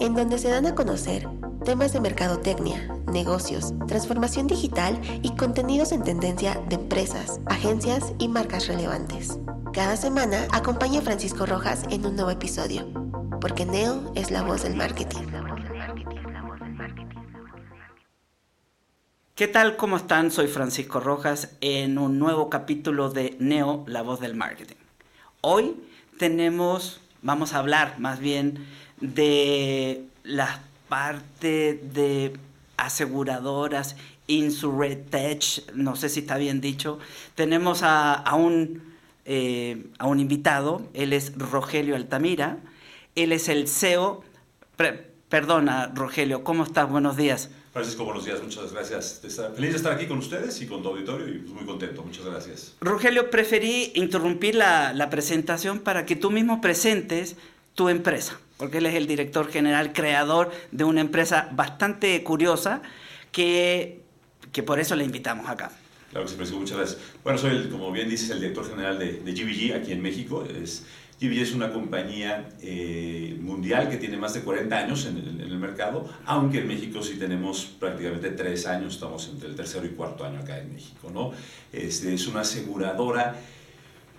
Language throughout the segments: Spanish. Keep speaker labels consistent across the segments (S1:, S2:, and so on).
S1: en donde se dan a conocer temas de mercadotecnia, negocios, transformación digital y contenidos en tendencia de empresas, agencias y marcas relevantes. Cada semana acompaña a Francisco Rojas en un nuevo episodio, porque Neo es la voz del marketing.
S2: ¿Qué tal? ¿Cómo están? Soy Francisco Rojas en un nuevo capítulo de Neo, la voz del marketing. Hoy tenemos, vamos a hablar más bien de las parte de aseguradoras, Insurtech, no sé si está bien dicho. Tenemos a, un, eh, a un invitado, él es Rogelio Altamira, él es el CEO. perdona, Rogelio, ¿cómo estás? Buenos días.
S3: Francisco, buenos días, muchas gracias. Feliz de estar aquí con ustedes y con tu auditorio y pues, muy contento, muchas gracias.
S2: Rogelio, preferí interrumpir la, la presentación para que tú mismo presentes tu empresa porque él es el director general, creador de una empresa bastante curiosa que, que por eso le invitamos acá.
S3: Claro que sí, muchas gracias. Bueno, soy, como bien dices, el director general de, de GBG aquí en México. Es, GBG es una compañía eh, mundial que tiene más de 40 años en el, en el, mercado, aunque en México sí tenemos prácticamente 3 años, estamos entre el tercero y cuarto año acá en México. ¿no? Este, es una aseguradora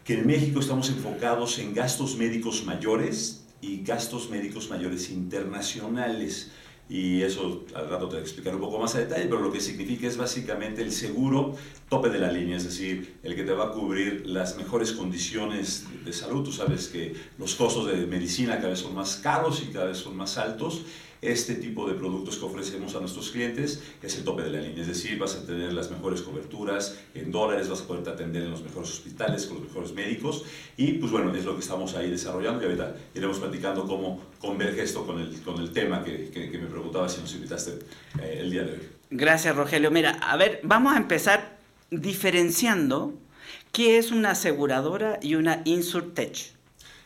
S3: que en México estamos enfocados en gastos médicos mayores, y gastos médicos mayores internacionales. Y eso al rato te voy a explicar un poco más a detalle, pero lo que significa es básicamente el seguro tope de la línea, es decir, el que te va a cubrir las mejores condiciones de salud. Tú sabes que los costos de medicina cada vez son más caros y cada vez son más altos este tipo de productos que ofrecemos a nuestros clientes es el tope de la línea, es decir, vas a tener las mejores coberturas en dólares, vas a poder atender en los mejores hospitales, con los mejores médicos y pues bueno, es lo que estamos ahí desarrollando y ahorita iremos platicando cómo converge esto con el, con el tema que, que, me preguntaba si nos invitaste eh, el día de hoy.
S2: Gracias Rogelio. Mira, a ver, vamos a empezar diferenciando qué es una aseguradora y una insurtech.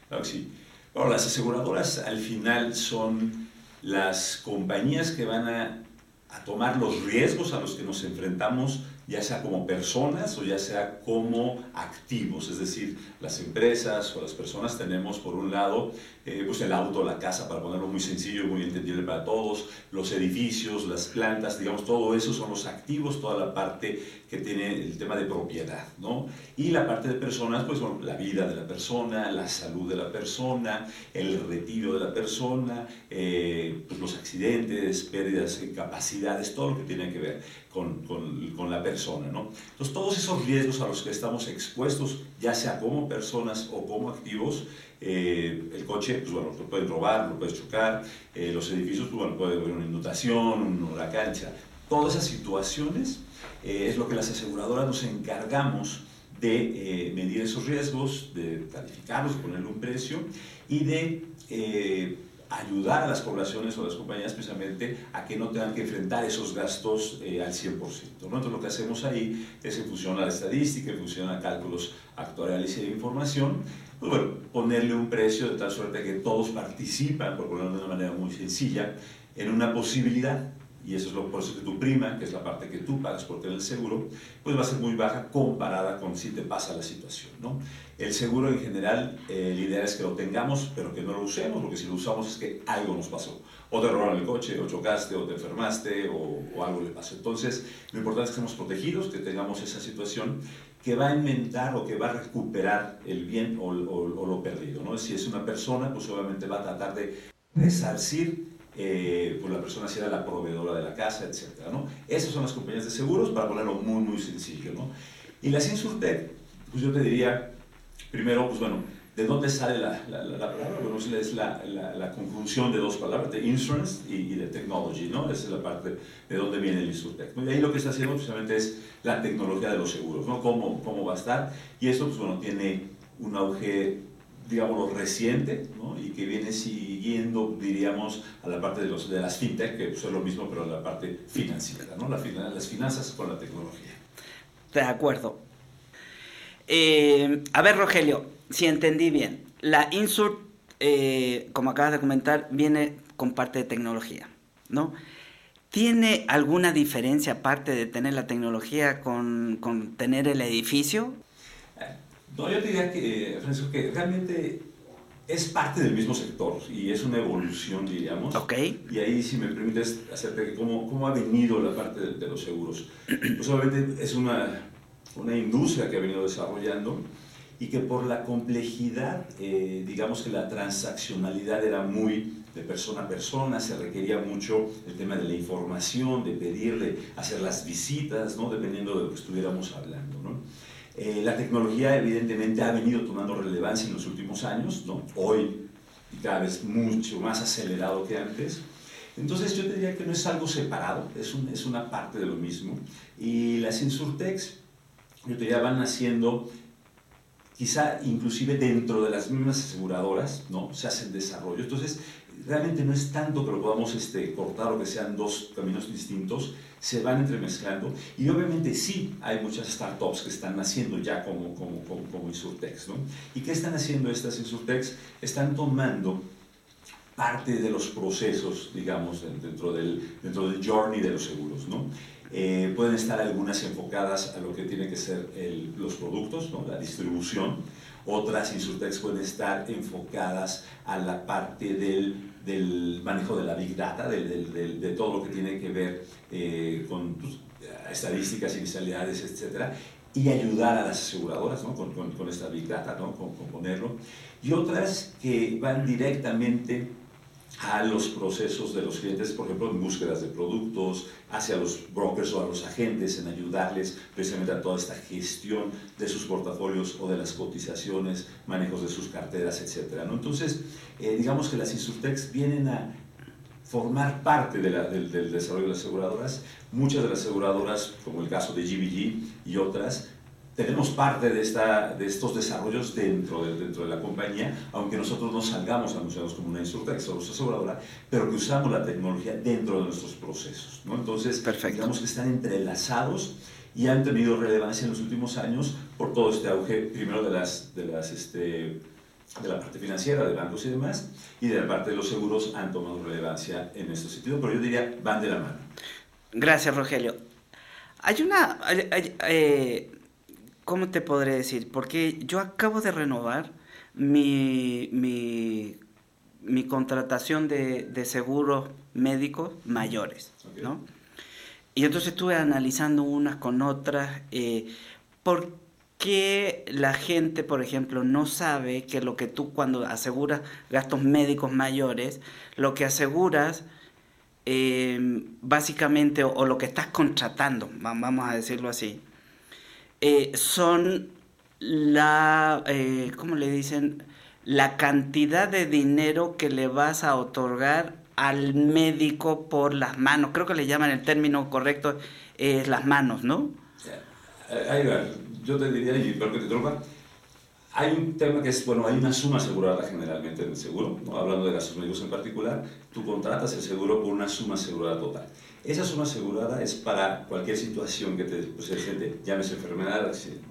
S3: Claro que sí. Bueno, las aseguradoras al final son las compañías que van a, tomar los riesgos a los que nos enfrentamos, ya sea como personas o ya sea como activos, es decir, las empresas o las personas tenemos por un lado eh, pues el auto, la casa, para ponerlo muy sencillo, muy entendible para todos, los edificios, las plantas, digamos, todo eso son los activos, toda la parte que tiene el tema de propiedad, ¿no? Y la parte de personas, pues bueno, la vida de la persona, la salud de la persona, el retiro de la persona, eh, pues los accidentes, pérdidas, incapacidades, todo lo que tiene que ver con, con, con, la persona, ¿no? Entonces, todos esos riesgos a los que estamos expuestos, ya sea como personas o como activos, eh, el coche, pues bueno, lo pueden robar, lo puedes chocar, eh, los edificios, pues bueno, puede haber una inundación, un huracán, Todas esas situaciones eh, es lo que las aseguradoras nos encargamos de medir esos riesgos, de calificarlos, ponerle un precio y de ayudar a las poblaciones o las compañías precisamente a que no tengan que enfrentar esos gastos al 100%. ¿no? Entonces lo que hacemos ahí es en función a la estadística, en función a cálculos actuariales y de información, pues bueno, ponerle un precio de tal suerte que todos participan, por ponerlo de una manera muy sencilla, en una posibilidad. Y eso es lo, por eso que tu prima, que es la parte que tú pagas por tener el seguro, pues va a ser muy baja comparada con si te pasa la situación. ¿no? El seguro en general, eh, la idea es que lo tengamos, pero que no lo usemos, porque si lo usamos es que algo nos pasó. O te robaron el coche, o chocaste, o te enfermaste, o, o algo le pasó. Entonces, lo importante es que estemos protegidos, que tengamos esa situación que va a inventar o que va a recuperar el bien o, lo perdido. ¿no? Si es una persona, pues obviamente va a tratar de resarcir eh, pues la persona si era la proveedora de la casa, etc. ¿no? Esas son las compañías de seguros, para ponerlo muy, muy sencillo. ¿no? Y las Insurtech, pues yo te diría, primero, pues bueno, ¿De dónde sale la, la, la palabra? Bueno, es la, conjunción de dos palabras, de insurance y, de technology, ¿no? Esa es la parte de dónde viene el Insurtech. Y ahí lo que está haciendo precisamente es la tecnología de los seguros, ¿no? Cómo, cómo va a estar. Y esto, pues bueno, tiene un auge, digamos, reciente, ¿no? Y que viene siguiendo, diríamos, a la parte de, los, de las fintech, que pues, es lo mismo, pero la parte financiera, ¿no? La, las finanzas con la tecnología.
S2: De acuerdo. Eh, a ver, Rogelio, si entendí bien, la Insurt, eh, como acabas de comentar, viene con parte de tecnología, ¿no? ¿Tiene alguna diferencia aparte de tener la tecnología con, con tener el edificio?
S3: No, yo diría que, Francisco, que realmente es parte del mismo sector y es una evolución, diríamos.
S2: Ok.
S3: Y ahí, si me permites, hacerte de cómo, cómo ha venido la parte de, de los seguros. Pues obviamente es una, una industria que ha venido desarrollando y que por la complejidad, eh, digamos que la transaccionalidad era muy de persona a persona, se requería mucho el tema de la información, de pedirle, hacer las visitas, ¿no? dependiendo de lo que estuviéramos hablando. ¿no? Eh, la tecnología evidentemente ha venido tomando relevancia en los últimos años, ¿no? hoy y cada vez mucho más acelerado que antes. Entonces yo diría que no es algo separado, es, un, es una parte de lo mismo. Y las Insurtex, yo diría, van haciendo quizá inclusive dentro de las mismas aseguradoras, ¿no? Se hacen desarrollo. Entonces, realmente no es tanto que lo podamos este, cortar o que sean dos caminos distintos, se van entremezclando y obviamente sí hay muchas startups que están naciendo ya como, como, como, como Insurtex, ¿no? ¿Y qué están haciendo estas Insurtex? Están tomando parte de los procesos, digamos, dentro del, dentro del journey de los seguros, ¿no? Eh, pueden estar algunas enfocadas a lo que tiene que ser los productos, ¿no? la distribución. Otras Insurtex pueden estar enfocadas a la parte del, del manejo de la Big Data, de, de, todo lo que tiene que ver eh, con pues, estadísticas, inicialidades, etc. Y ayudar a las aseguradoras ¿no? con, con, con, esta Big Data, ¿no? con, con ponerlo. Y otras que van directamente a los procesos de los clientes, por ejemplo, en búsquedas de productos, hacia los brokers o a los agentes, en ayudarles precisamente a toda esta gestión de sus portafolios o de las cotizaciones, manejos de sus carteras, etc. Entonces, eh, digamos que las Insurtex vienen a formar parte de del, del desarrollo de las aseguradoras. Muchas de las aseguradoras, como el caso de GBG y otras, tenemos parte de, esta, de estos desarrollos dentro de, dentro de la compañía, aunque nosotros no salgamos anunciados como una Insurtech o aseguradora, pero que usamos la tecnología dentro de nuestros procesos. ¿no? Entonces,
S2: Perfecto.
S3: digamos que están entrelazados y han tenido relevancia en los últimos años por todo este auge, primero de, las, de, las, este, de la parte financiera, de bancos y demás, y de la parte de los seguros han tomado relevancia en este sentido, pero yo diría van de la mano.
S2: Gracias, Rogelio. Hay una... Hay, eh, ¿cómo te podré decir? Porque yo acabo de renovar mi, mi, mi contratación de, de, seguros médicos mayores, okay. ¿no? Y entonces estuve analizando unas con otras. Eh, ¿Por qué la gente, por ejemplo, no sabe que lo que tú cuando aseguras gastos médicos mayores, lo que aseguras... Eh, básicamente, o, o, lo que estás contratando, vamos a decirlo así, eh, son la, eh, ¿cómo le dicen? La cantidad de dinero que le vas a otorgar al médico por las manos. Creo que le llaman el término correcto, es las manos, ¿no?
S3: Ahí va. Yo te diría, y que te interrumpa, hay un tema que es, bueno, hay una suma asegurada generalmente en el seguro, ¿no? hablando de gastos médicos en particular, tú contratas el seguro por una suma asegurada total. Esa suma asegurada es para cualquier situación que te presente, llámese enfermedad, accidente.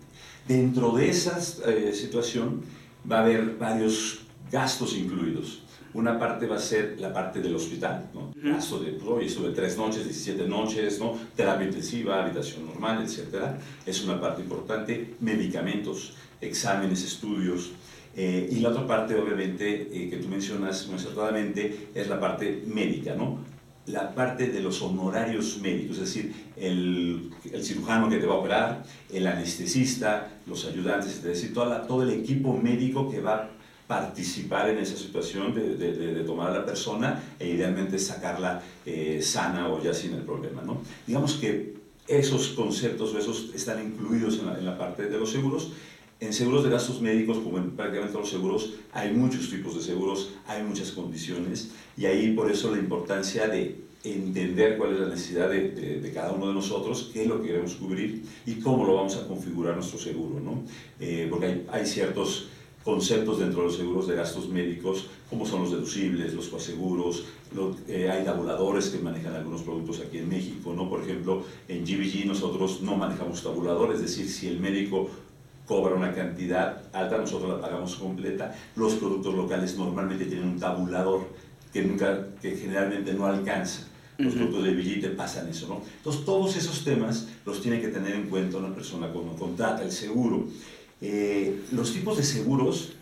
S3: Dentro de esa eh, situación va a haber varios gastos incluidos. Una parte va a ser la parte del hospital, ¿no? gasto de, pues, de tres noches, 17 noches, ¿no? terapia intensiva, habitación normal, etc. Es una parte importante. Medicamentos, exámenes, estudios. Eh, y la otra parte, obviamente, eh, que tú mencionas muy acertadamente, es la parte médica, ¿no? La parte de los honorarios médicos, es decir, el, el, cirujano que te va a operar, el anestesista, los ayudantes, es decir, toda todo el equipo médico que va a participar en esa situación de, de, de tomar a la persona e idealmente sacarla eh, sana o ya sin el problema. ¿no? Digamos que esos conceptos o esos están incluidos en la, en la parte de los seguros En seguros de gastos médicos, como en prácticamente los seguros, hay muchos tipos de seguros, hay muchas condiciones y ahí por eso la importancia de entender cuál es la necesidad de, de, cada uno de nosotros, qué es lo que queremos cubrir y cómo lo vamos a configurar nuestro seguro, ¿no? Eh, porque hay, hay, ciertos conceptos dentro de los seguros de gastos médicos, como son los deducibles, los coaseguros, eh, hay tabuladores que manejan algunos productos aquí en México, ¿no? Por ejemplo, en GBG nosotros no manejamos tabuladores, es decir, si el médico cobra una cantidad alta, nosotros la pagamos completa. Los productos locales normalmente tienen un tabulador que, nunca, que generalmente no alcanza. Los productos de billete pasan eso, ¿no? Entonces, todos esos temas los tiene que tener en cuenta una persona cuando contrata el seguro. Eh, los tipos de seguros,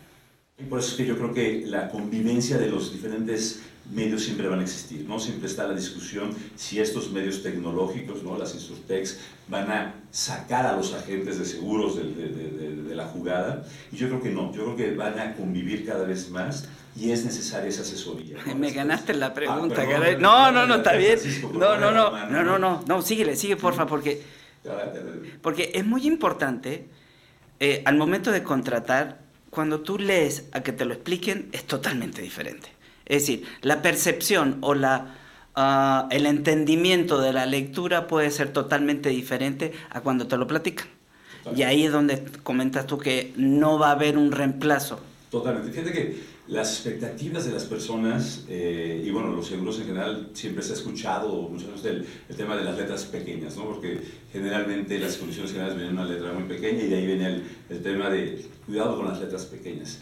S3: por eso es que yo creo que la convivencia de los diferentes medios siempre van a existir, ¿no? Siempre está la discusión si estos medios tecnológicos, ¿no? Las insurtechs, van a sacar a los agentes de seguros de, de, de, la jugada. Y yo creo que no, yo creo que van a convivir cada vez más y es necesaria esa asesoría.
S2: Me ganaste la pregunta, ah, No, no, no, está bien. No, no, no, no, no, no, no, síguele, sigue, porfa, porque, porque es muy importante eh, al momento de contratar, cuando tú lees a que te lo expliquen, es totalmente diferente. Es decir, la percepción o la, uh, el entendimiento de la lectura puede ser totalmente diferente a cuando te lo platican. Y ahí es donde comentas tú que no va a haber un reemplazo.
S3: Totalmente. Fíjate que las expectativas de las personas, eh, y bueno, los seguros en general, siempre se ha escuchado muchas veces el, el, tema de las letras pequeñas, ¿no? Porque generalmente las condiciones generales vienen una letra muy pequeña y de ahí viene el, el tema de cuidado con las letras pequeñas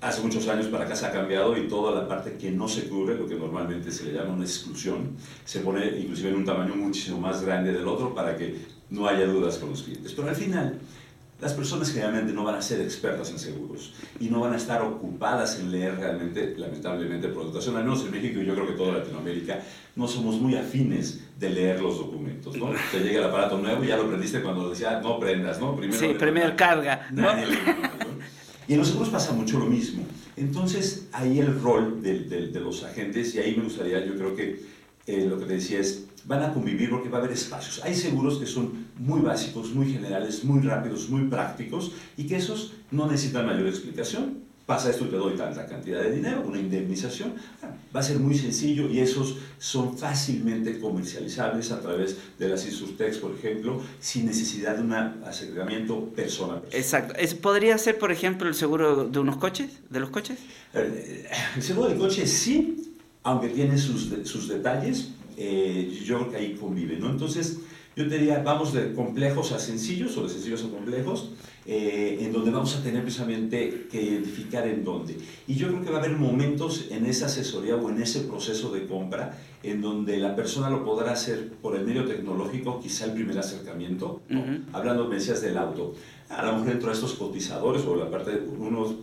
S3: hace muchos años para acá se ha cambiado y toda la parte que no se cubre, lo que normalmente se le llama una exclusión, se pone inclusive en un tamaño muchísimo más grande del otro para que no haya dudas con los clientes. Pero al final, las personas generalmente no van a ser expertas en seguros y no van a estar ocupadas en leer realmente, lamentablemente, por dotación. Al menos en México y yo creo que toda Latinoamérica no somos muy afines de leer los documentos. ¿no? Te llega el aparato nuevo y ya lo prendiste cuando decía, no prendas, ¿no?
S2: Primero sí, primero carga. ¿no?
S3: Y en los seguros pasa mucho lo mismo. Entonces, ahí el rol de, los agentes, y ahí me gustaría, yo creo que eh, lo que te decía es, van a convivir porque va a haber espacios. Hay seguros que son muy básicos, muy generales, muy rápidos, muy prácticos, y que esos no necesitan mayor explicación pasa esto y te doy tanta cantidad de dinero, una indemnización, va a ser muy sencillo y esos son fácilmente comercializables a través de las Insurtex, por ejemplo, sin necesidad de un acercamiento persona, persona.
S2: Exacto. ¿Podría ser, por ejemplo, el seguro de unos coches, de los coches?
S3: Eh, el seguro de coches sí, aunque tiene sus, sus detalles, eh, yo creo que ahí convive, ¿no? Entonces, yo te diría, vamos de complejos a sencillos o de sencillos a complejos, eh, en donde vamos a tener precisamente que identificar en dónde. Y yo creo que va a haber momentos en esa asesoría o en ese proceso de compra en donde la persona lo podrá hacer por el medio tecnológico, quizá el primer acercamiento, hablando, me decías, del auto. A lo mejor dentro de estos cotizadores o la parte de unos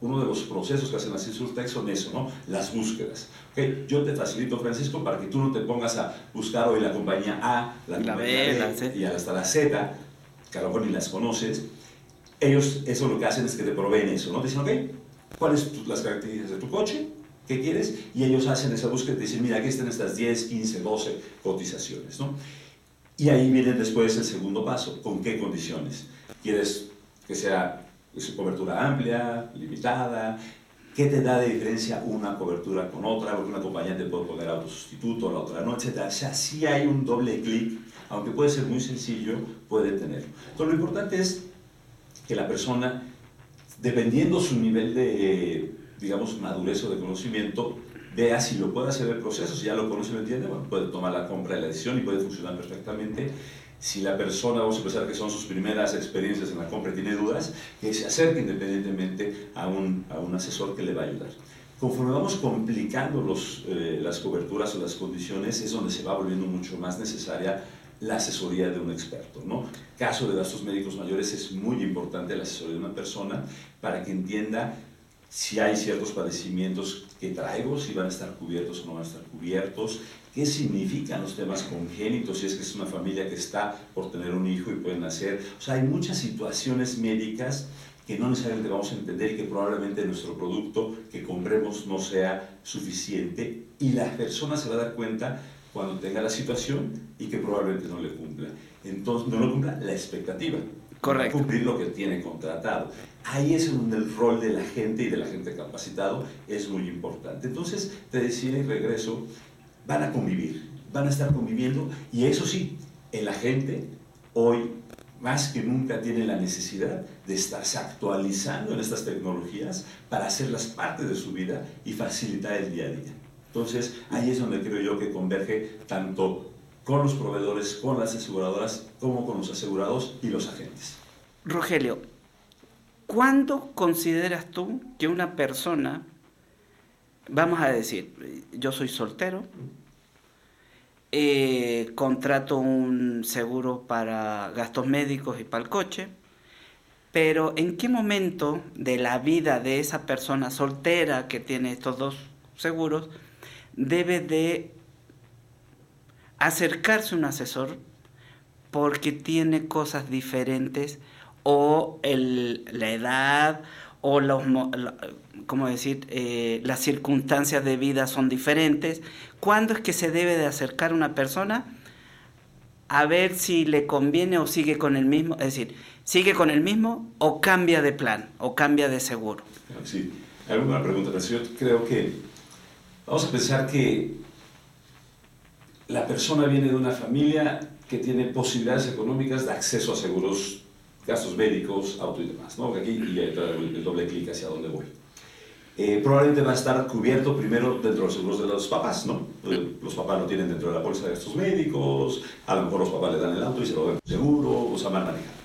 S3: uno de los procesos que hacen las Insurtech son eso, ¿no? Las búsquedas. ¿Okay? Yo te facilito, Francisco, para que tú no te pongas a buscar hoy la compañía A, la, compañía B, y hasta la Z, que a lo mejor ni las conoces. Ellos, eso lo que hacen es que te proveen eso, ¿no? Te dicen, ok, ¿cuáles son las características de tu coche? ¿Qué quieres? Y ellos hacen esa búsqueda y te dicen, mira, aquí están estas 10, 15, 12 cotizaciones, ¿no? Y ahí viene después el segundo paso, ¿con qué condiciones? ¿Quieres que sea es cobertura amplia, limitada. ¿Qué te da de diferencia una cobertura con otra? Porque una compañía te puede poner autosustituto, la otra no, etc. O sea, sí hay un doble clic, aunque puede ser muy sencillo, puede tenerlo. Entonces, lo importante es que la persona, dependiendo su nivel de, digamos, madurez o de conocimiento, vea si lo puede hacer el proceso, si ya lo conoce y lo entiende, bueno, puede tomar la compra de la decisión y puede funcionar perfectamente si la persona, vamos a pensar que son sus primeras experiencias en la compra y tiene dudas, que se acerque independientemente a un, a un asesor que le va a ayudar. Conforme vamos complicando los, eh, las coberturas o las condiciones, es donde se va volviendo mucho más necesaria la asesoría de un experto. ¿no? Caso de gastos médicos mayores es muy importante la asesoría de una persona para que entienda si hay ciertos padecimientos que traigo, si van a estar cubiertos o no van a estar cubiertos, qué significan los temas congénitos, si es que es una familia que está por tener un hijo y pueden nacer. O sea, hay muchas situaciones médicas que no necesariamente vamos a entender y que probablemente nuestro producto que compremos no sea suficiente y la persona se va a dar cuenta cuando tenga la situación y que probablemente no le cumpla. Entonces, no le cumpla la expectativa.
S2: Correcto.
S3: cumplir lo que tiene contratado. Ahí es donde el rol de la gente y de la gente capacitado es muy importante. Entonces, te decía y regreso, van a convivir, van a estar conviviendo y eso sí, el agente hoy más que nunca tiene la necesidad de estarse actualizando en estas tecnologías para hacerlas parte de su vida y facilitar el día a día. Entonces, ahí es donde creo yo que converge tanto con los proveedores, con las aseguradoras, como con los asegurados y los agentes.
S2: Rogelio, ¿cuándo consideras tú que una persona, vamos a decir, yo soy soltero, eh, contrato un seguro para gastos médicos y para el coche, pero ¿en qué momento de la vida de esa persona soltera que tiene estos dos seguros debe de acercarse a un asesor porque tiene cosas diferentes o el, la edad o los, ¿cómo decir? Eh, las circunstancias de vida son diferentes. ¿Cuándo es que se debe de acercar una persona a ver si le conviene o sigue con el mismo? Es decir, ¿sigue con el mismo o cambia de plan o cambia de seguro?
S3: Sí, alguna pregunta, yo creo que vamos a pensar que la persona viene de una familia que tiene posibilidades económicas de acceso a seguros, gastos médicos, auto y demás, ¿no? Aquí y el doble clic hacia dónde voy. Eh, probablemente va a estar cubierto primero dentro de los seguros de los papás, ¿no? Los papás lo tienen dentro de la bolsa de gastos médicos, a lo mejor los papás le dan el auto y se lo dan seguro, o sea, mal manejado.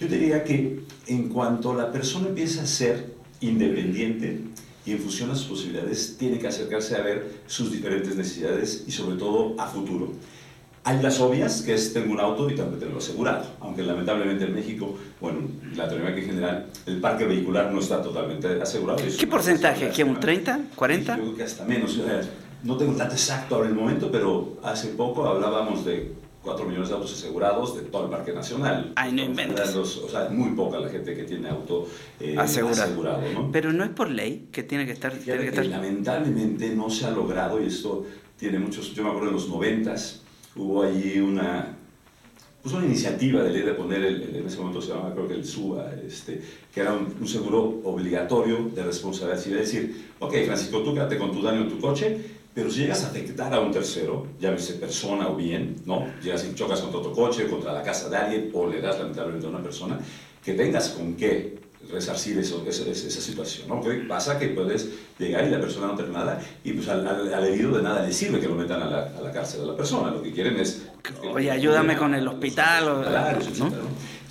S3: Yo diría que en cuanto la persona empieza a ser independiente y en función a sus posibilidades, tiene que acercarse a ver sus diferentes necesidades y sobre todo a futuro. Hay las obvias, que es tengo un auto y tengo que tenerlo asegurado, aunque lamentablemente en México, bueno, la teoría que en general, el parque vehicular no está totalmente asegurado.
S2: ¿Qué porcentaje? ¿Qué, un 30? ¿40?
S3: Yo creo que hasta menos. No tengo dato exacto ahora en el momento, pero hace poco hablábamos de 4 millones de autos asegurados de todo el Parque Nacional.
S2: Ay, no inventes.
S3: o sea, muy poca la gente que tiene auto eh, asegurado. ¿no?
S2: Pero no es por ley que tiene que estar... Tiene que estar...
S3: Lamentablemente no se ha logrado y esto tiene muchos... Yo me acuerdo en los noventas hubo allí una, pues una iniciativa de ley de poner, el, en ese momento se llamaba creo que el SUA, este, que era un, seguro obligatorio de responsabilidad civil. Es decir, ok, Francisco, tú quédate con tu daño en tu coche, pero si llegas a afectar a un tercero, llámese persona o bien, ¿no? Llegas y chocas contra otro coche, contra la casa de alguien, o le das lamentablemente a una persona, que tengas con qué resarcir eso, esa, esa, situación. ¿no? Porque pasa que puedes llegar y la persona no tener nada y pues al, al, herido de nada le sirve que lo metan a la, a la, cárcel a la persona. Lo que quieren es...
S2: Oye, ayúdame con el hospital. O,
S3: claro, ¿no?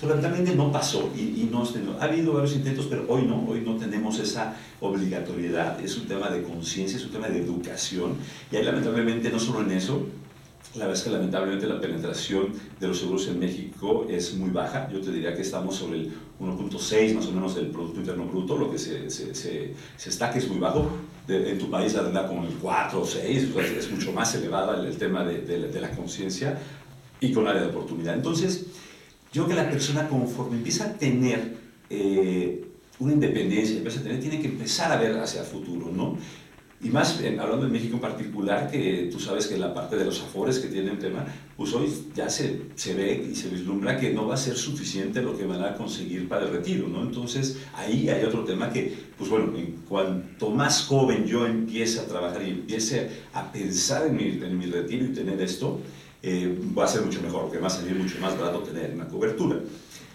S3: Lamentablemente no pasó y, y no, ha habido varios intentos, pero hoy no, hoy no tenemos esa obligatoriedad. Es un tema de conciencia, es un tema de educación y hay lamentablemente no solo en eso, la verdad es que lamentablemente la penetración de los seguros en México es muy baja. Yo te diría que estamos sobre el 1.6 más o menos del Producto Interno Bruto, lo que se, se, se, está que es muy bajo. en tu país anda como el 4 o 6, es mucho más elevada el, tema de, de, la conciencia y con área de oportunidad. Entonces, yo que la persona conforme empieza a tener eh, una independencia, empieza a tener, tiene que empezar a ver hacia el futuro, ¿no? Y más hablando de México en particular, que tú sabes que la parte de los afores que tiene el tema, pues hoy ya se, se ve y se vislumbra que no va a ser suficiente lo que van a conseguir para el retiro, ¿no? Entonces ahí hay otro tema que, pues bueno, en cuanto más joven yo empiece a trabajar y empiece a pensar en mi, en mi retiro y tener esto, eh, va a ser mucho mejor, porque va a salir mucho más barato tener una cobertura.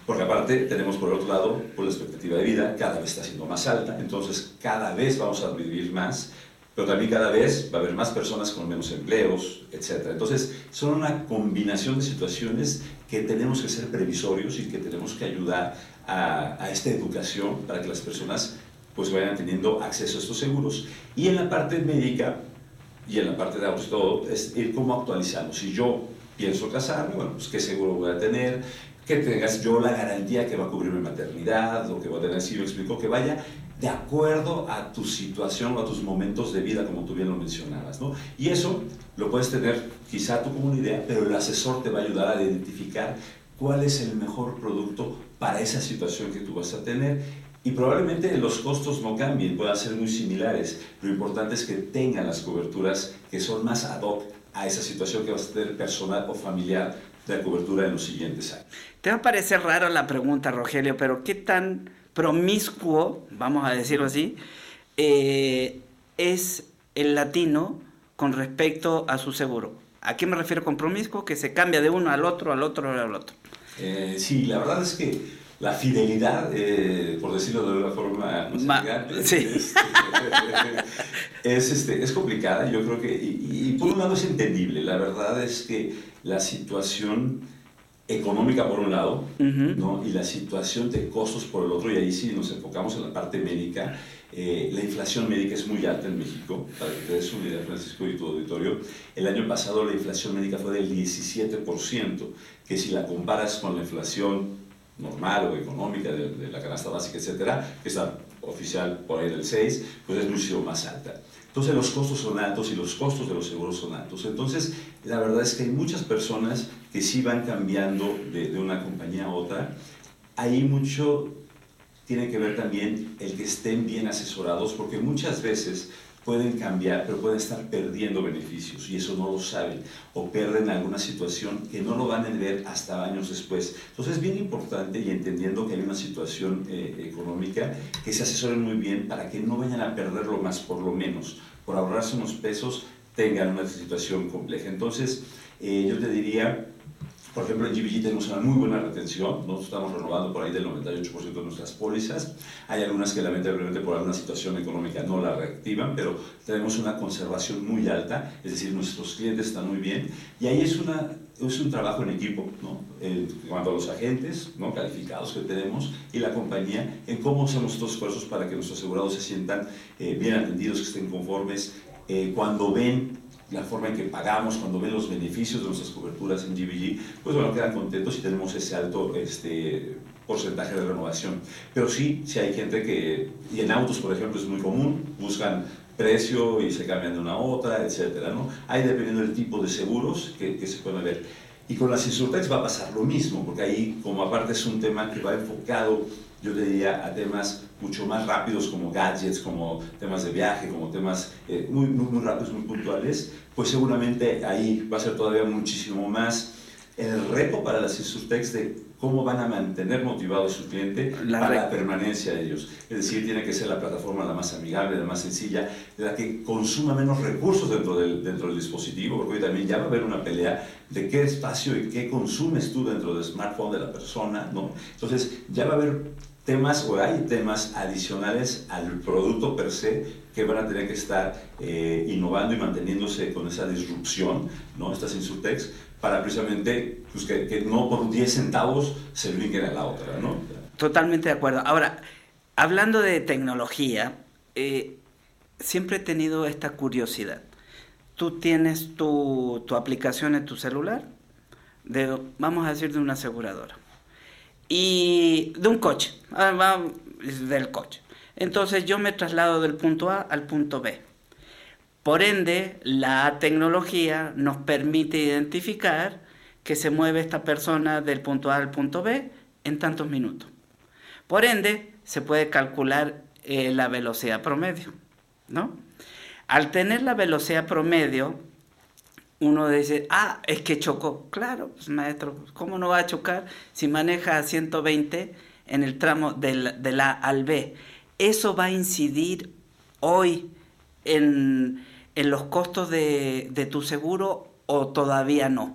S3: Porque aparte tenemos por otro lado, pues la expectativa de vida cada vez está siendo más alta, entonces cada vez vamos a vivir más, pero también cada vez va a haber más personas con menos empleos, etc. Entonces, son una combinación de situaciones que tenemos que ser previsorios y que tenemos que ayudar a, esta educación para que las personas pues vayan teniendo acceso a estos seguros. Y en la parte médica y en la parte de autos todo, es ir cómo actualizamos. Si yo pienso casarme, bueno, pues qué seguro voy a tener, que tengas yo la garantía que va a cubrir mi maternidad, o que va a tener, si yo explico, que vaya de acuerdo a tu situación o a tus momentos de vida, como tú bien lo mencionabas. ¿no? Y eso lo puedes tener quizá tú como una idea, pero el asesor te va a ayudar a identificar cuál es el mejor producto para esa situación que tú vas a tener. Y probablemente los costos no cambien, puedan ser muy similares. Lo importante es que tengan las coberturas que son más ad hoc a esa situación que vas a tener personal o familiar de la cobertura en los siguientes años.
S2: Te va a parecer raro la pregunta, Rogelio, pero ¿qué tan promiscuo, vamos a decirlo así, eh, es el latino con respecto a su seguro? ¿A qué me refiero con promiscuo? Que se cambia de uno al otro, al otro, al otro.
S3: Eh, sí, la verdad es que la fidelidad, eh, por decirlo de una forma
S2: Ma- sí.
S3: es, este, es complicada, yo creo que, y, y por un lado es entendible, la verdad es que la situación económica por un lado. ¿no? y la situación de costos por el otro, y ahí sí nos enfocamos en la parte médica, eh, la inflación médica es muy alta en México, para que te des una idea, Francisco, y tu auditorio. El año pasado la inflación médica fue del 17%, que si la comparas con la inflación normal o económica de, la canasta básica, etcétera, que está oficial por ahí del 6, pues es mucho más alta. Entonces los costos son altos y los costos de los seguros son altos. Entonces la verdad es que hay muchas personas que sí van cambiando de, de una compañía a otra. Ahí mucho tiene que ver también el que estén bien asesorados, porque muchas veces pueden cambiar, pero pueden estar perdiendo beneficios y eso no lo saben o pierden alguna situación que no lo van a ver hasta años después. Entonces es bien importante y entendiendo que hay una situación eh, económica, que se asesoren muy bien para que no vayan a perderlo más, por lo menos, por ahorrarse unos pesos, tengan una situación compleja. Entonces eh, yo te diría... Por ejemplo, en GBG tenemos una muy buena retención, nosotros estamos renovando por ahí del 98% de nuestras pólizas. Hay algunas que lamentablemente por alguna situación económica no la reactivan, pero tenemos una conservación muy alta, es decir, nuestros clientes están muy bien. Y ahí es, una, es un trabajo en equipo, ¿no? En cuanto a los agentes ¿no? calificados que tenemos y la compañía, en cómo hacemos estos esfuerzos para que nuestros asegurados se sientan eh, bien atendidos, que estén conformes, eh, cuando ven la forma en que pagamos, cuando ven los beneficios de nuestras coberturas en GBG, pues bueno, quedan contentos y tenemos ese alto este, porcentaje de renovación. Pero sí, sí hay gente que, y en autos por ejemplo es muy común, buscan precio y se cambian de una a otra, etcétera, ¿no? Hay dependiendo del tipo de seguros que, que se pueden ver. Y con las Insurtechs va a pasar lo mismo, porque ahí, como aparte es un tema que va enfocado, yo te diría, a temas mucho más rápidos como gadgets, como temas de viaje, como temas eh, muy, muy, muy rápidos, muy puntuales, pues seguramente ahí va a ser todavía muchísimo más el reto para las Insurtechs de cómo van a mantener motivado a su cliente
S2: La
S3: para la permanencia de ellos. Es decir, tiene que ser la plataforma la más amigable, la más sencilla, la que consuma menos recursos dentro del, dentro del dispositivo, porque hoy también ya va a haber una pelea de qué espacio y qué consumes tú dentro del smartphone de la persona, ¿no? Entonces, ya va a haber temas o hay temas adicionales al producto per se que van a tener que estar eh, innovando y manteniéndose con esa disrupción, ¿no? Estas Insurtechs, para precisamente pues, que, que no por 10 centavos se brinquen a la otra, ¿no?
S2: Totalmente de acuerdo. Ahora, hablando de tecnología, eh, siempre he tenido esta curiosidad. Tú tienes tu, tu aplicación en tu celular, de, vamos a decir, de una aseguradora, y de un coche, ah, del coche. Entonces yo me traslado del punto A al punto B. Por ende, la tecnología nos permite identificar que se mueve esta persona del punto A al punto B en tantos minutos. Por ende, se puede calcular eh, la velocidad promedio, ¿no? Al tener la velocidad promedio, uno dice, ah, es que chocó. Claro, pues maestro, ¿cómo no va a chocar si maneja a 120 en el tramo del, de la al B? Eso va a incidir hoy en, en los costos de, de tu seguro o todavía no.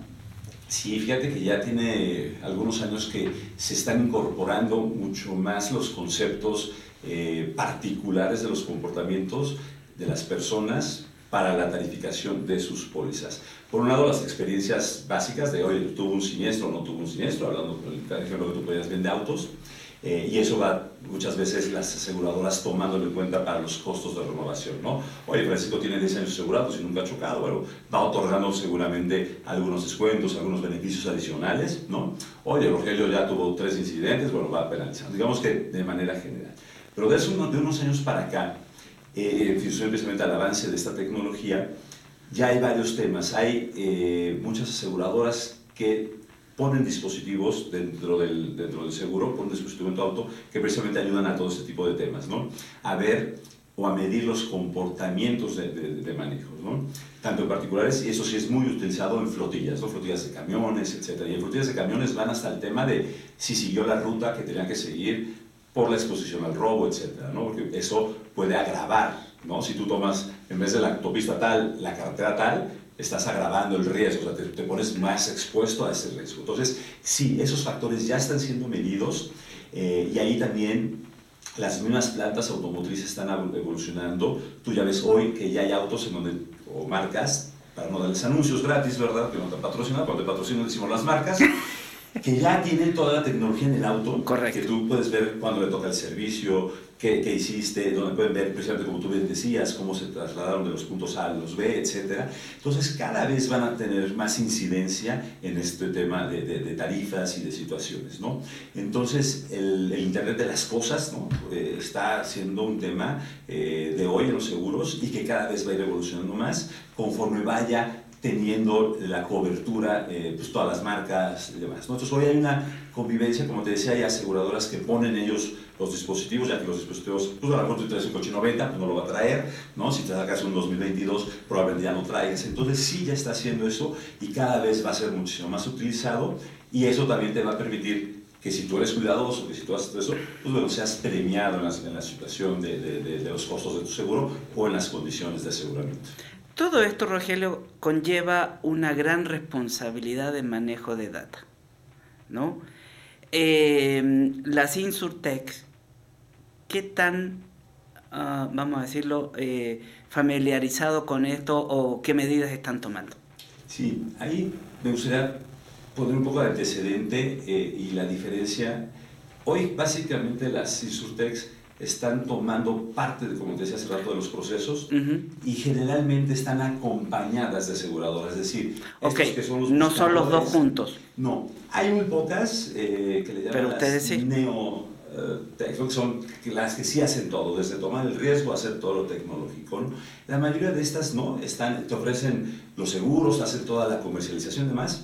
S3: Sí, fíjate que ya tiene algunos años que se están incorporando mucho más los conceptos eh, particulares de los comportamientos de las personas para la tarificación de sus pólizas. Por un lado, las experiencias básicas de, oye, tuvo un siniestro o no tuvo un siniestro, hablando por el ejemplo que tú podías vender autos, eh, y eso va muchas veces las aseguradoras tomándolo en cuenta para los costos de renovación, ¿no? Oye, Francisco tiene 10 años asegurados y nunca ha chocado, bueno, va otorgando seguramente algunos descuentos, algunos beneficios adicionales, ¿no? Oye, Rogelio ya tuvo tres incidentes, bueno, va penalizando, digamos que de manera general. Pero de, eso, de unos años para acá, eh, en función precisamente al avance de esta tecnología, ya hay varios temas. Hay eh, muchas aseguradoras que ponen dispositivos dentro del, dentro del seguro, ponen dispositivos en tu auto que precisamente ayudan a todo este tipo de temas, ¿no? A ver o a medir los comportamientos de, de, manejos, ¿no? tanto en particulares, y eso sí es muy utilizado en flotillas, ¿no? flotillas de camiones, etc. Y en flotillas de camiones van hasta el tema de si siguió la ruta que tenía que seguir por la exposición al robo, etc. ¿no? Porque eso puede agravar, ¿no? si tú tomas, en vez de la autopista tal, la carretera tal, estás agravando el riesgo, o sea, te, pones más expuesto a ese riesgo. Entonces, sí, esos factores ya están siendo medidos eh, y ahí también las mismas plantas automotrices están evolucionando. Tú ya ves hoy que ya hay autos en donde, o marcas, para no darles anuncios gratis, ¿verdad? Que no te patrocinan, cuando te patrocinan decimos las marcas, que ya tienen toda la tecnología en el auto.
S2: Correcto.
S3: Que tú puedes ver cuando le toca el servicio, qué, qué, hiciste, donde pueden ver precisamente como tú bien decías, cómo se trasladaron de los puntos A a los B, etc. Entonces cada vez van a tener más incidencia en este tema de, de, de tarifas y de situaciones, ¿no? Entonces el, el Internet de las cosas, ¿no? Eh, está siendo un tema eh, de hoy en los seguros y que cada vez va a ir evolucionando más conforme vaya teniendo la cobertura, eh, pues todas las marcas y demás. Entonces hoy hay una convivencia, como te decía, hay aseguradoras que ponen ellos los dispositivos, ya que los dispositivos, pues a lo mejor tú traes un coche 90, pues no lo va a traer, ¿no? Si te sacas un 2022, probablemente ya no traigas. Entonces sí ya está haciendo eso y cada vez va a ser muchísimo más utilizado y eso también te va a permitir que si tú eres cuidadoso, que si tú haces eso, pues bueno, seas premiado en la, en la situación de, de, de los costos de tu seguro o en las condiciones de aseguramiento.
S2: Todo esto, Rogelio, conlleva una gran responsabilidad de manejo de data, ¿no? Eh, las Insurtech, ¿qué tan, uh, vamos a decirlo, eh, familiarizado con esto o qué medidas están tomando?
S3: Sí, ahí me gustaría poner un poco de antecedente eh, y la diferencia. Hoy, básicamente, las Insurtechs están tomando parte, de, como te decía hace rato, de los procesos uh -huh. y generalmente están acompañadas de aseguradoras, es decir,
S2: okay. que son los no son los dos juntos.
S3: No, hay muy pocas eh, que le llaman
S2: Pero
S3: las
S2: sí.
S3: neo, uh, que son las que sí hacen todo, desde tomar el riesgo a hacer todo lo tecnológico. ¿no? La mayoría de estas no, están, te ofrecen los seguros, hacen toda la comercialización y demás,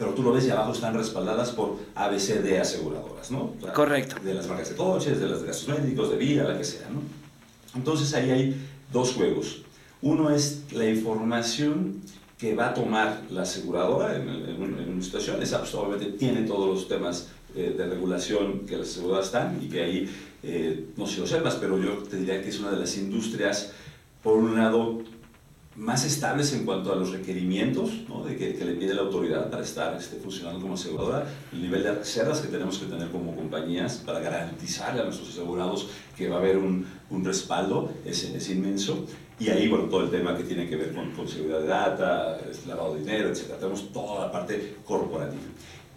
S3: pero tú lo ves y abajo están respaldadas por ABCD aseguradoras, ¿no? O sea,
S2: Correcto.
S3: De las marcas de coches, de las de gastos médicos, de vida, la que sea, ¿no? Entonces ahí hay dos juegos. Uno es la información que va a tomar la aseguradora en, en, en una situación. Esa pues, obviamente tiene todos los temas eh, de regulación que las aseguradoras están y que ahí, eh, no sé si lo sepas, pero yo te diría que es una de las industrias, por un lado, más estables en cuanto a los requerimientos ¿no? de que, que, le pide la autoridad para estar este, funcionando como aseguradora, el nivel de reservas que tenemos que tener como compañías para garantizarle a nuestros asegurados que va a haber un, un respaldo es, es, inmenso. Y ahí, bueno, todo el tema que tiene que ver con, con seguridad de data, lavado de dinero, etc. Tenemos toda la parte corporativa.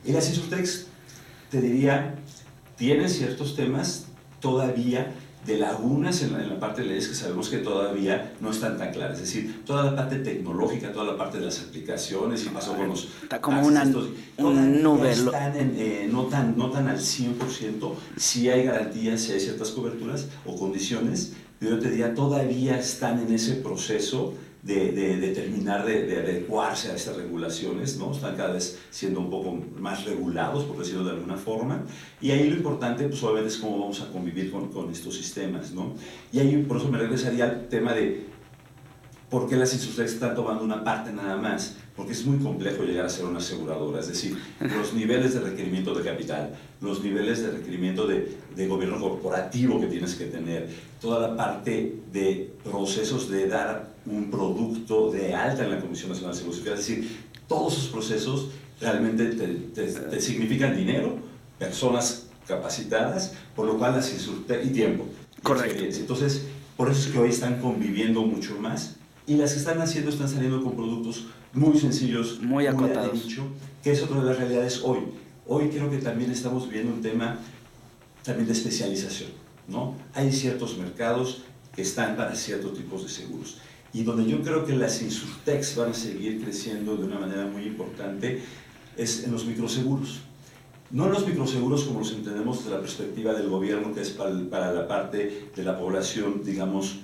S3: Y las Insurtex, te diría, tienen ciertos temas todavía de lagunas en la, en la, parte de leyes que sabemos que todavía no están tan claras. Es decir, toda la parte tecnológica, toda la parte de las aplicaciones y pasó con los...
S2: Está como una
S3: estos,
S2: un nube.
S3: Están en, eh, no, tan, no tan al 100%, sí hay garantías, sí hay ciertas coberturas o condiciones, pero yo te diría, todavía están en ese proceso de, de, de, terminar de, de, adecuarse a estas regulaciones, ¿no? Están cada vez siendo un poco más regulados, por decirlo de alguna forma, y ahí lo importante, pues obviamente es cómo vamos a convivir con, con estos sistemas, ¿no? Y ahí por eso me regresaría al tema de por qué las instituciones están tomando una parte nada más, porque es muy complejo llegar a ser una aseguradora, es decir, los niveles de requerimiento de capital, los niveles de requerimiento de, de gobierno corporativo que tienes que tener, toda la parte de procesos de dar un producto de alta en la Comisión Nacional de Seguros es decir, todos esos procesos realmente te, te, te significan dinero, personas capacitadas, por lo cual las y tiempo.
S2: Correcto.
S3: Entonces, por eso es que hoy están conviviendo mucho más y las que están haciendo están saliendo con productos muy sencillos,
S2: muy acotados,
S3: muy dicho, que es otra de las realidades hoy. Hoy creo que también estamos viendo un tema también de especialización, ¿no? Hay ciertos mercados que están para ciertos tipos de seguros y donde yo creo que las insurtex van a seguir creciendo de una manera muy importante es en los microseguros. No en los microseguros como los entendemos desde la perspectiva del gobierno, que es para, para la parte de la población, digamos,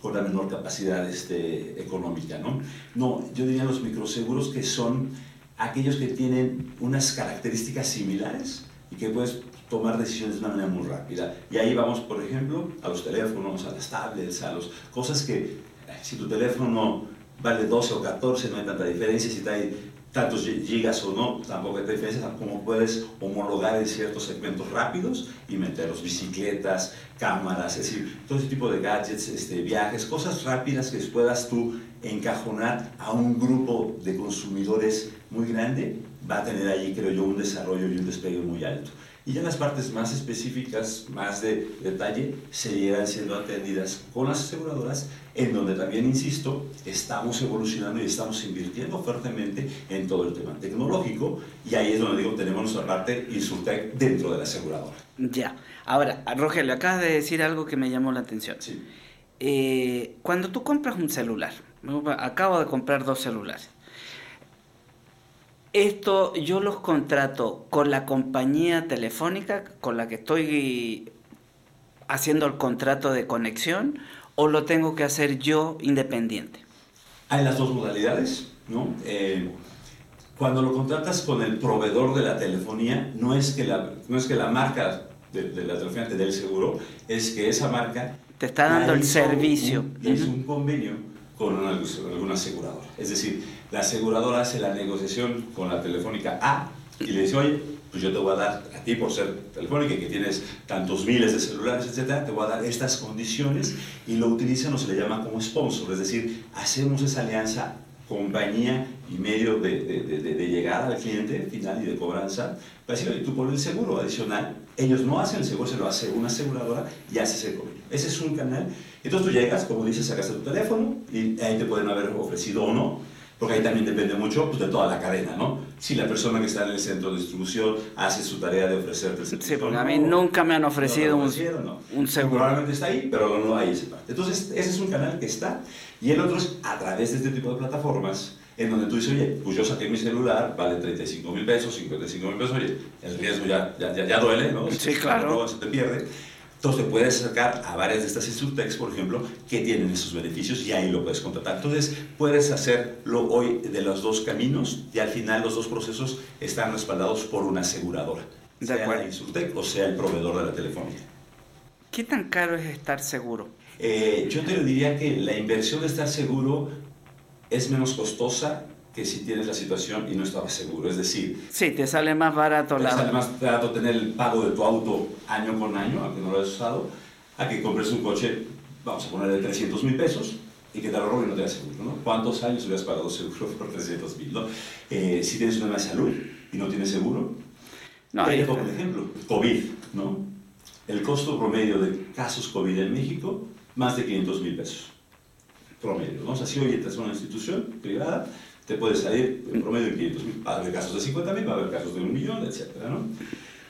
S3: con la menor capacidad este, económica. ¿no? no, yo diría los microseguros que son aquellos que tienen unas características similares, y que puedes tomar decisiones de una manera muy rápida. Y ahí vamos, por ejemplo, a los teléfonos, a las tablets, a las cosas que si tu teléfono vale 12 o 14 no hay tanta diferencia, si trae tantos gigas o no, tampoco hay diferencia, como puedes homologar en ciertos segmentos rápidos y meterlos, bicicletas, cámaras, es decir, todo ese tipo de gadgets, este, viajes, cosas rápidas que puedas tú encajonar a un grupo de consumidores muy grande, va a tener ahí, creo yo, un desarrollo y un despegue muy alto. Y ya las partes más específicas, más de detalle, seguirán siendo atendidas con las aseguradoras, en donde también, insisto, estamos evolucionando y estamos invirtiendo fuertemente en todo el tema tecnológico, y ahí es donde digo, tenemos nuestra parte Insurtech dentro de la aseguradora.
S2: Ya. Ahora, Rogelio, acabas de decir algo que me llamó la atención.
S3: Sí.
S2: Eh, cuando tú compras un celular, acabo de comprar dos celulares, esto yo los contrato con la compañía telefónica con la que estoy haciendo el contrato de conexión o lo tengo que hacer yo independiente.
S3: Hay las dos modalidades, ¿no? Eh, cuando lo contratas con el proveedor de la telefonía, no es que la, no es que la marca de, la telefonía te dé el seguro, es que esa marca...
S2: Te está dando el servicio.
S3: es un convenio con alguna aseguradora. Es decir, la aseguradora hace la negociación con la telefónica A y le dice, oye, pues yo te voy a dar, a ti por ser telefónica y que tienes tantos miles de celulares, etcétera, te voy a dar estas condiciones y lo utilizan o se le llama como sponsor, es decir, hacemos esa alianza compañía y medio de, de, de, llegada al cliente final y de cobranza, para decir, oye, tú pones el seguro adicional, ellos no hacen el seguro, se lo hace una aseguradora y hace ese convenio. Ese es un canal. Entonces tú llegas, como dices, sacas tu teléfono y ahí te pueden haber ofrecido o no porque ahí también depende mucho pues, de toda la cadena, ¿no? Si la persona que está en el centro de distribución hace su tarea de ofrecerte el.
S2: Sí, porque a mí nunca me han ofrecido un, un, seguro.
S3: Probablemente está ahí, pero no hay esa parte. Entonces, ese es un canal que está, y el otro es a través de este tipo de plataformas, en donde tú dices, oye, pues yo saqué mi celular, vale 35 mil pesos, 55 mil pesos, oye, el riesgo ya, ya, ya, duele, ¿no?
S2: Sí, claro.
S3: Se te pierde. Entonces te puedes acercar a varias de estas Insurtex, por ejemplo, que tienen esos beneficios y ahí lo puedes contratar. Entonces puedes hacerlo hoy de los dos caminos y al final los dos procesos están respaldados por una aseguradora, de sea acuerdo. la o sea el proveedor de la telefonía.
S2: ¿Qué tan caro es estar seguro?
S3: Eh, yo te diría que la inversión de estar seguro es menos costosa que si tienes la situación y no estabas seguro. Es decir,
S2: sí, te sale más barato
S3: te sale más barato tener el pago de tu auto año con año, aunque no lo hayas usado, a que compres un coche, vamos a poner de 300 mil pesos y que te lo roben y no te das seguro. ¿no? ¿Cuántos años hubieras pagado seguro por 300 mil? ¿no? Eh, si tienes una de salud y no tienes seguro, no, te por ejemplo, COVID. ¿no? El costo promedio de casos COVID en México, más de 500 mil pesos. Promedio. ¿no? O sea, si hoy entras a una institución privada, te puede salir en promedio de 500 mil. Va a haber casos de 50 mil, va a haber casos de un millón, etc. ¿no?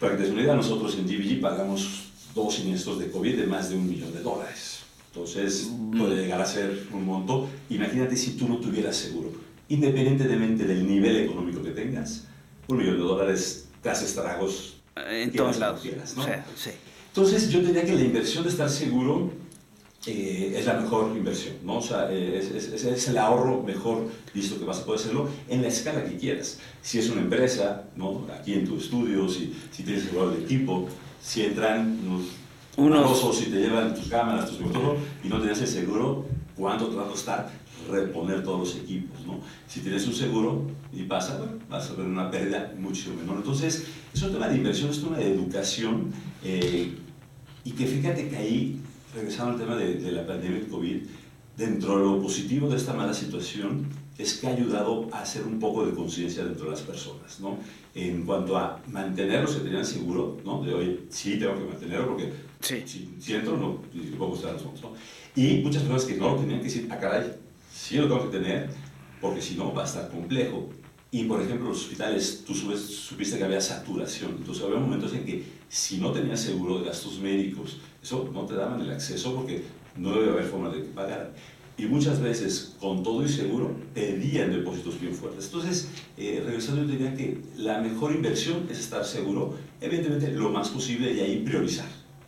S3: Para que te una idea, nosotros en GBG pagamos dos siniestros de COVID de más de un millón de dólares. Entonces, puede llegar a ser un monto. Imagínate si tú no tuvieras seguro. Independientemente del nivel económico que tengas, un millón de dólares te hace estragos.
S2: En todos lados. ¿no? sí.
S3: Entonces, yo diría que la inversión de estar seguro eh, es la mejor inversión, ¿no? O sea, eh, es, es, es, el ahorro mejor listo que vas a poder hacerlo en la escala que quieras. Si es una empresa, ¿no? Aquí en tu estudio, si, si tienes seguro de equipo, si entran unos unos y te llevan tus cámaras, tus micrófonos y no tienes el seguro, ¿cuánto te va a costar reponer todos los equipos, ¿no? Si tienes un seguro y pasa, bueno, vas a ver una pérdida mucho menor. Entonces, es un tema de inversión, es un tema de educación eh, y que fíjate que ahí regresando al tema de, la pandemia del COVID, dentro de lo positivo de esta mala situación es que ha ayudado a hacer un poco de conciencia dentro de las personas, ¿no? En cuanto a mantenerlos que tenían seguro, ¿no? De hoy, sí, tengo que mantenerlo porque sí. si, si, entro, no, puedo estar los ¿no? Y muchas personas que no lo tenían que decir, ah, caray, sí lo tengo que tener, porque si no va a estar complejo. Y, por ejemplo, los hospitales, tú supiste que había saturación. Entonces, había momentos en que si no tenías seguro de gastos médicos, eso no te daban el acceso porque no debe haber forma de que pagaran. Y muchas veces, con todo y seguro, pedían depósitos bien fuertes. Entonces, eh, regresando, yo diría que la mejor inversión es estar seguro, evidentemente lo más posible y ahí priorizar.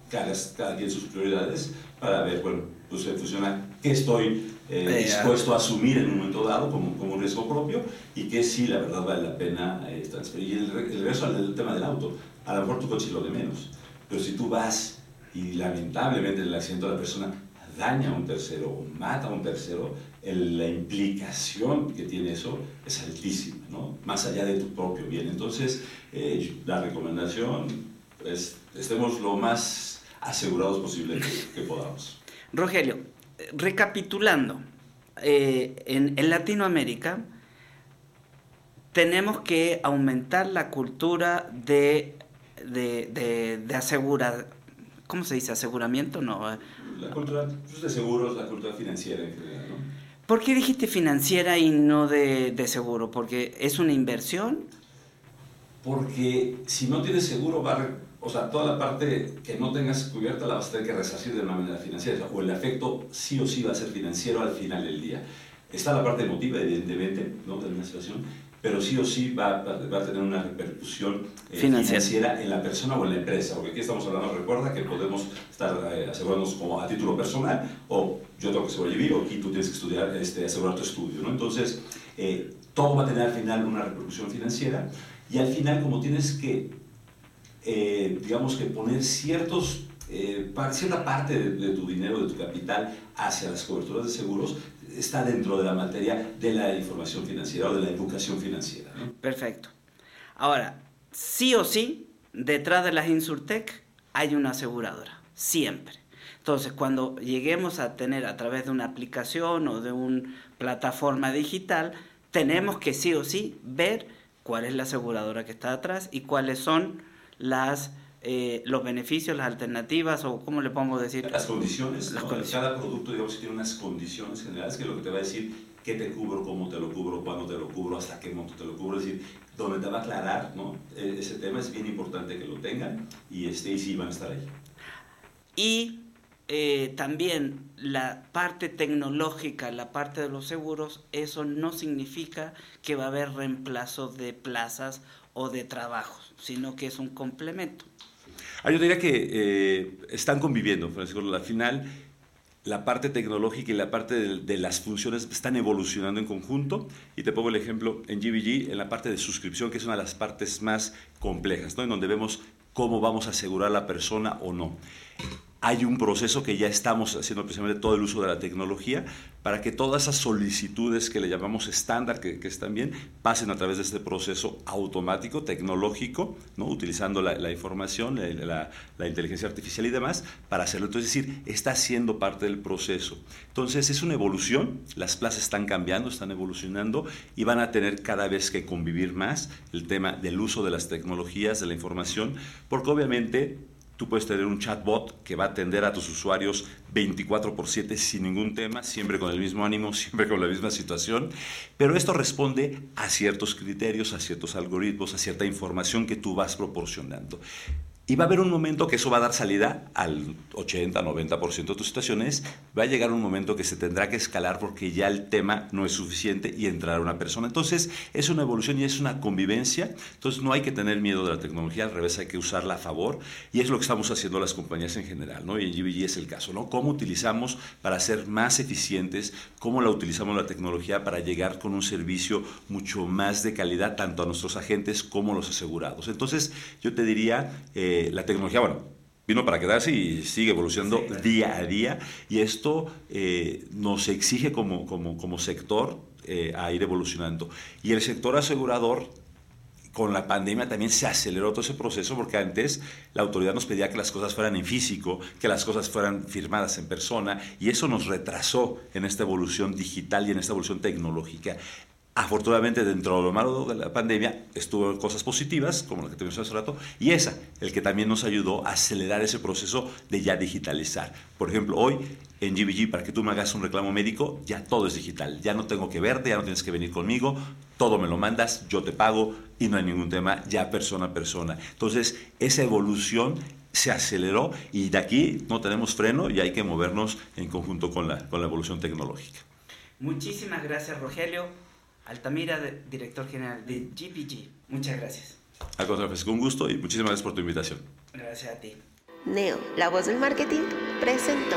S3: Cada, cada quien sus prioridades para ver, bueno, pues funciona
S4: qué estoy eh,
S2: Eh,
S4: dispuesto a asumir en un momento dado como, como un riesgo propio y que sí, la verdad, vale la pena eh, transferir. Y el, el regreso al tema del auto, a lo mejor tu coche lo de menos, pero si tú vas y lamentablemente en el accidente la persona daña a un tercero o mata a un tercero, la implicación que tiene eso es altísima, ¿no? más allá de tu propio bien. Entonces, eh, la recomendación es estemos lo más asegurados posible que, podamos.
S2: Rogelio, recapitulando, eh, en, en Latinoamérica tenemos que aumentar la cultura de, de, de, de asegura- ¿cómo se dice? Aseguramiento, no. eh.
S4: La cultura pues, de seguros, la cultura financiera en general, ¿no?
S2: ¿Por qué dijiste financiera y no de, de seguro? ¿Porque es una inversión?
S4: Porque si no tienes seguro, va a o sea, toda la parte que no tengas cubierta la vas a tener que resarcir de una manera financiera, o el efecto sí o sí va a ser financiero al final del día. Está la parte emotiva, evidentemente, ¿no? de una situación, pero sí o sí va, va- va a tener una repercusión eh,
S2: Financiera.
S4: financiera en la persona o en la empresa, porque aquí estamos hablando, recuerda que podemos estar eh, asegurándonos como a título personal, o yo tengo que sobrevivir, o aquí tú tienes que estudiar, este, asegurar tu estudio, ¿no? Entonces, eh, todo va a tener al final una repercusión financiera, y al final, como tienes que, digamos que poner ciertos, eh, cierta parte de, de tu dinero, de tu capital, hacia las coberturas de seguros, está dentro de la materia de la información financiera o de la educación financiera.
S2: Perfecto. Ahora, sí o sí, detrás de las Insurtech hay una aseguradora, siempre. Entonces, cuando lleguemos a tener a través de una aplicación o de una plataforma digital, tenemos que sí o sí ver cuál es la aseguradora que está atrás y cuáles son las, eh, los beneficios, las alternativas o cómo le podemos decir.
S4: Las condiciones,
S2: Las
S4: ¿no?
S2: condiciones.
S4: cada producto digamos, tiene unas condiciones generales que es lo que te va a decir qué te cubro, cómo te lo cubro, cuándo te lo cubro, hasta qué monto te lo cubro, es decir, donde te va a aclarar ¿no? E- ese tema es bien importante que lo tengan y, este, y sí van a estar ahí.
S2: Y eh, también la parte tecnológica, la parte de los seguros, eso no significa que va a haber reemplazo de plazas o de trabajos, sino que es un complemento.
S3: Ah, yo diría que eh, están conviviendo, Francisco. Al final, la parte tecnológica y la parte de, las funciones están evolucionando en conjunto. Y te pongo el ejemplo en GBG, en la parte de suscripción, que es una de las partes más complejas, ¿no? en donde vemos cómo vamos a asegurar a la persona o no. Hay un proceso que ya estamos haciendo precisamente todo el uso de la tecnología para que todas esas solicitudes que le llamamos estándar, que, están bien, pasen a través de este proceso automático, tecnológico, ¿no? utilizando la, información, la, la- la inteligencia artificial y demás, para hacerlo. Entonces, es decir, está siendo parte del proceso. Entonces, es una evolución, las plazas están cambiando, están evolucionando y van a tener cada vez que convivir más el tema del uso de las tecnologías, de la información, porque obviamente Tú puedes tener un chatbot que va a atender a tus usuarios 24 por 7 sin ningún tema, siempre con el mismo ánimo, siempre con la misma situación, pero esto responde a ciertos criterios, a ciertos algoritmos, a cierta información que tú vas proporcionando. Y va a haber un momento que eso va a dar salida al 80, 90% de tus situaciones. Va a llegar un momento que se tendrá que escalar porque ya el tema no es suficiente y entrará una persona. Entonces, es una evolución y es una convivencia. Entonces, no hay que tener miedo de la tecnología, al revés, hay que usarla a favor. Y es lo que estamos haciendo las compañías en general, ¿no? Y en GBG es el caso, ¿no? Cómo utilizamos para ser más eficientes, cómo la utilizamos la tecnología para llegar con un servicio mucho más de calidad, tanto a nuestros agentes como a los asegurados. Entonces, yo te diría, eh, la tecnología, bueno, vino para quedarse y sigue evolucionando día a día y esto eh, nos exige como, como, como sector eh, a ir evolucionando. Y el sector asegurador con la pandemia también se aceleró todo ese proceso porque antes la autoridad nos pedía que las cosas fueran en físico, que las cosas fueran firmadas en persona y eso nos retrasó en esta evolución digital y en esta evolución tecnológica. Afortunadamente, dentro de lo malo de la pandemia, estuvo cosas positivas, como la que mencioné hace rato, y esa, el que también nos ayudó a acelerar ese proceso de ya digitalizar. Por ejemplo, hoy en GBG, para que tú me hagas un reclamo médico, ya todo es digital. Ya no tengo que verte, ya no tienes que venir conmigo, todo me lo mandas, yo te pago y no hay ningún tema, ya persona a persona. Entonces, esa evolución se aceleró y de aquí no tenemos freno y hay que movernos en conjunto con la, con la evolución tecnológica.
S2: Muchísimas gracias, Rogelio Altamira, director general de GPG. Muchas gracias.
S3: Al contrario, Francisco, un gusto y muchísimas gracias por tu invitación.
S2: Gracias a ti.
S1: Neo, la voz del marketing, presentó.